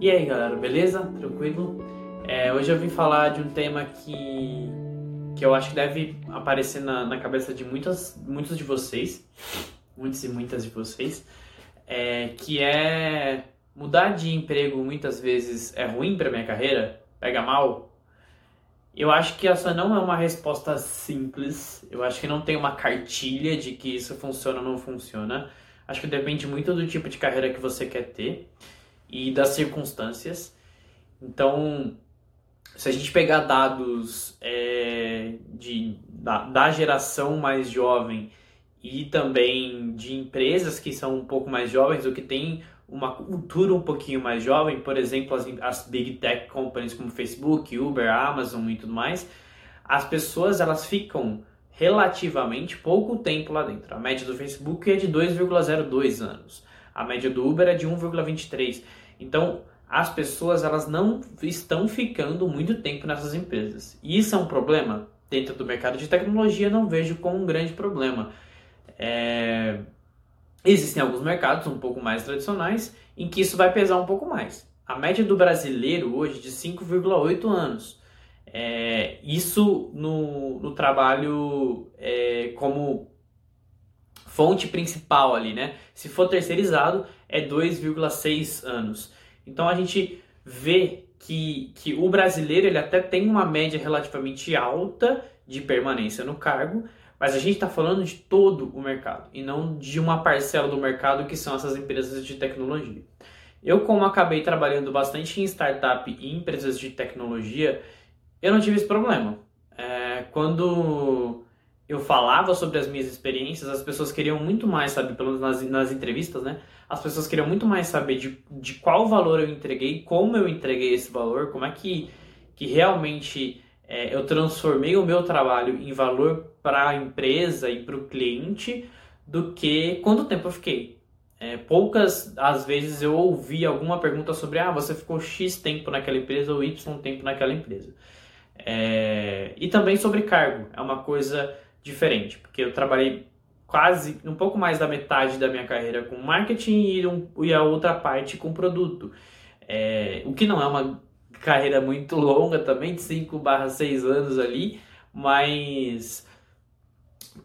E aí galera, beleza? Tranquilo? É, hoje eu vim falar de um tema que, que eu acho que deve aparecer na, na cabeça de muitas, muitos de vocês, muitos e muitas de vocês, é, que é mudar de emprego muitas vezes é ruim para minha carreira, pega mal. Eu acho que essa não é uma resposta simples. Eu acho que não tem uma cartilha de que isso funciona ou não funciona. Acho que depende muito do tipo de carreira que você quer ter e das circunstâncias. Então, se a gente pegar dados é, de, da, da geração mais jovem e também de empresas que são um pouco mais jovens ou que têm uma cultura um pouquinho mais jovem, por exemplo, as, as big tech companies como Facebook, Uber, Amazon e tudo mais, as pessoas elas ficam relativamente pouco tempo lá dentro. A média do Facebook é de 2,02 anos. A média do Uber é de 1,23. Então, as pessoas elas não estão ficando muito tempo nessas empresas. E isso é um problema? Dentro do mercado de tecnologia, não vejo como um grande problema. É... Existem alguns mercados um pouco mais tradicionais em que isso vai pesar um pouco mais. A média do brasileiro hoje é de 5,8 anos. É... Isso no, no trabalho é, como fonte principal ali, né? Se for terceirizado, é 2,6 anos. Então a gente vê que, que o brasileiro ele até tem uma média relativamente alta de permanência no cargo, mas a gente está falando de todo o mercado e não de uma parcela do mercado que são essas empresas de tecnologia. Eu, como acabei trabalhando bastante em startup e empresas de tecnologia, eu não tive esse problema. É, quando eu falava sobre as minhas experiências, as pessoas queriam muito mais, sabe, pelo menos nas, nas entrevistas, né? As pessoas queriam muito mais saber de, de qual valor eu entreguei, como eu entreguei esse valor, como é que, que realmente é, eu transformei o meu trabalho em valor para a empresa e para o cliente, do que quanto tempo eu fiquei. É, poucas às vezes eu ouvi alguma pergunta sobre ah, você ficou X tempo naquela empresa ou Y tempo naquela empresa. É, e também sobre cargo, é uma coisa diferente, porque eu trabalhei quase um pouco mais da metade da minha carreira com marketing e, um, e a outra parte com produto. É, o que não é uma carreira muito longa também, de 5 barra 6 anos ali, mas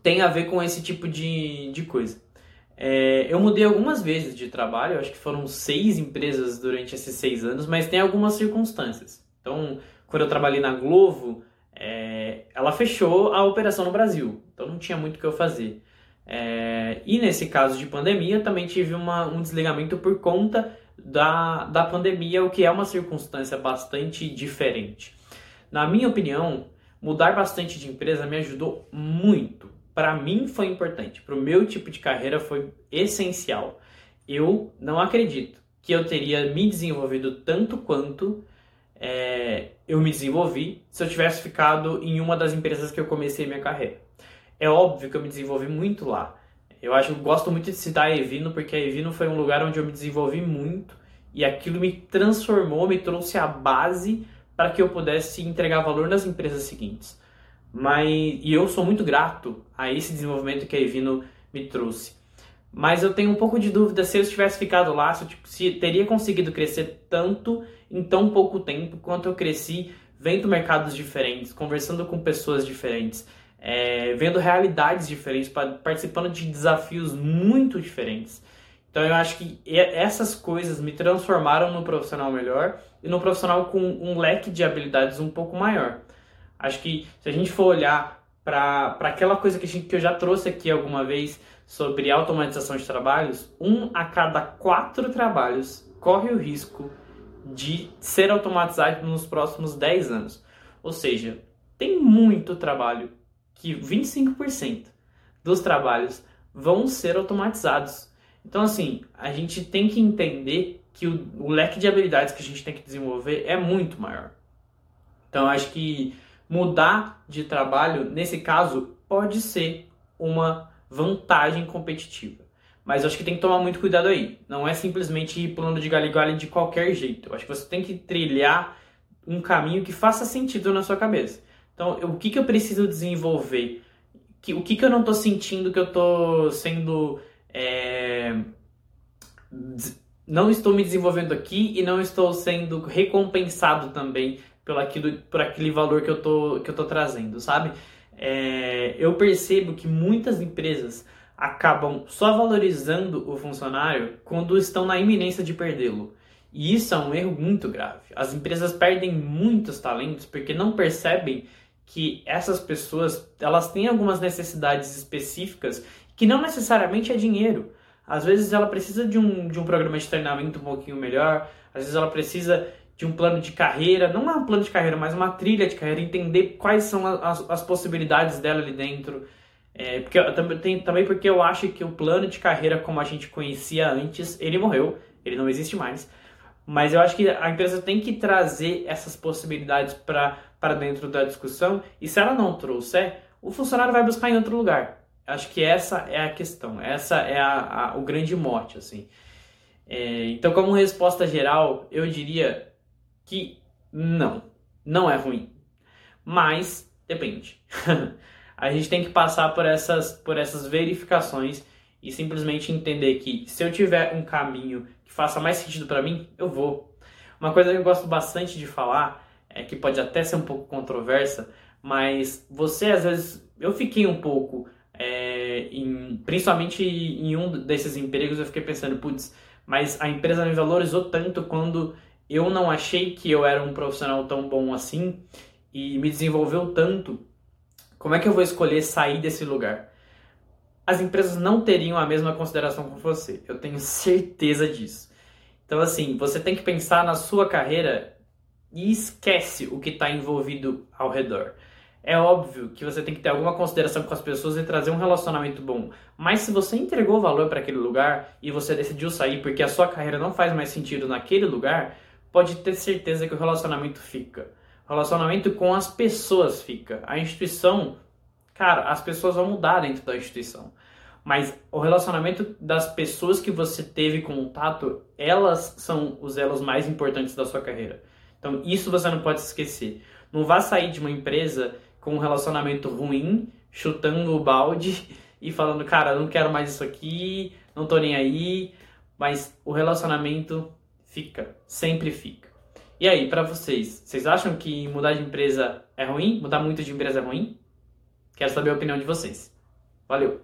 tem a ver com esse tipo de, de coisa. É, eu mudei algumas vezes de trabalho, acho que foram seis empresas durante esses seis anos, mas tem algumas circunstâncias. Então, quando eu trabalhei na Glovo, é, ela fechou a operação no Brasil, então não tinha muito o que eu fazer. É, e nesse caso de pandemia, também tive uma, um desligamento por conta da, da pandemia, o que é uma circunstância bastante diferente. Na minha opinião, mudar bastante de empresa me ajudou muito. Para mim foi importante, para o meu tipo de carreira foi essencial. Eu não acredito que eu teria me desenvolvido tanto quanto é, eu me desenvolvi se eu tivesse ficado em uma das empresas que eu comecei minha carreira. É óbvio que eu me desenvolvi muito lá. Eu acho, eu gosto muito de citar a Evino porque a Evino foi um lugar onde eu me desenvolvi muito e aquilo me transformou, me trouxe a base para que eu pudesse entregar valor nas empresas seguintes. Mas e eu sou muito grato a esse desenvolvimento que a Evino me trouxe. Mas eu tenho um pouco de dúvida se eu tivesse ficado lá, se, eu, se teria conseguido crescer tanto em tão pouco tempo quanto eu cresci vendo mercados diferentes, conversando com pessoas diferentes, é, vendo realidades diferentes, participando de desafios muito diferentes. Então eu acho que essas coisas me transformaram no profissional melhor e no profissional com um leque de habilidades um pouco maior. Acho que se a gente for olhar para aquela coisa que, gente, que eu já trouxe aqui alguma vez sobre automatização de trabalhos, um a cada quatro trabalhos corre o risco de ser automatizado nos próximos 10 anos. Ou seja, tem muito trabalho que 25% dos trabalhos vão ser automatizados. Então, assim, a gente tem que entender que o, o leque de habilidades que a gente tem que desenvolver é muito maior. Então, acho que mudar de trabalho, nesse caso, pode ser uma vantagem competitiva. Mas eu acho que tem que tomar muito cuidado aí. Não é simplesmente ir pulando de galho em galho de qualquer jeito. Eu acho que você tem que trilhar um caminho que faça sentido na sua cabeça. Então, o que, que eu preciso desenvolver? o que, que eu não estou sentindo que eu estou sendo é, não estou me desenvolvendo aqui e não estou sendo recompensado também pelo aquilo, por aquele valor que eu tô, que eu trazendo, sabe? É, eu percebo que muitas empresas acabam só valorizando o funcionário quando estão na iminência de perdê-lo. E isso é um erro muito grave. As empresas perdem muitos talentos porque não percebem que essas pessoas elas têm algumas necessidades específicas que não necessariamente é dinheiro. Às vezes ela precisa de um, de um programa de treinamento um pouquinho melhor, às vezes ela precisa de um plano de carreira, não é um plano de carreira, mas uma trilha de carreira, entender quais são as, as possibilidades dela ali dentro. É, porque, também, também porque eu acho que o plano de carreira como a gente conhecia antes, ele morreu, ele não existe mais. Mas eu acho que a empresa tem que trazer essas possibilidades para dentro da discussão, e se ela não trouxer, o funcionário vai buscar em outro lugar. Acho que essa é a questão, essa é a, a, o grande mote, assim. É, então, como resposta geral, eu diria que não, não é ruim. Mas depende. a gente tem que passar por essas, por essas verificações e simplesmente entender que se eu tiver um caminho que faça mais sentido para mim, eu vou. Uma coisa que eu gosto bastante de falar, é que pode até ser um pouco controversa, mas você às vezes, eu fiquei um pouco, é, em, principalmente em um desses empregos, eu fiquei pensando, putz, mas a empresa me valorizou tanto quando eu não achei que eu era um profissional tão bom assim e me desenvolveu tanto. Como é que eu vou escolher sair desse lugar? As empresas não teriam a mesma consideração com você, eu tenho certeza disso. Então, assim, você tem que pensar na sua carreira e esquece o que está envolvido ao redor. É óbvio que você tem que ter alguma consideração com as pessoas e trazer um relacionamento bom. Mas se você entregou valor para aquele lugar e você decidiu sair porque a sua carreira não faz mais sentido naquele lugar, pode ter certeza que o relacionamento fica. Relacionamento com as pessoas fica. A instituição, cara, as pessoas vão mudar dentro da instituição. Mas o relacionamento das pessoas que você teve contato, elas são os elos mais importantes da sua carreira. Então, isso você não pode esquecer. Não vá sair de uma empresa com um relacionamento ruim, chutando o balde e falando, cara, não quero mais isso aqui, não tô nem aí. Mas o relacionamento Fica, sempre fica. E aí, para vocês, vocês acham que mudar de empresa é ruim? Mudar muito de empresa é ruim? Quero saber a opinião de vocês. Valeu!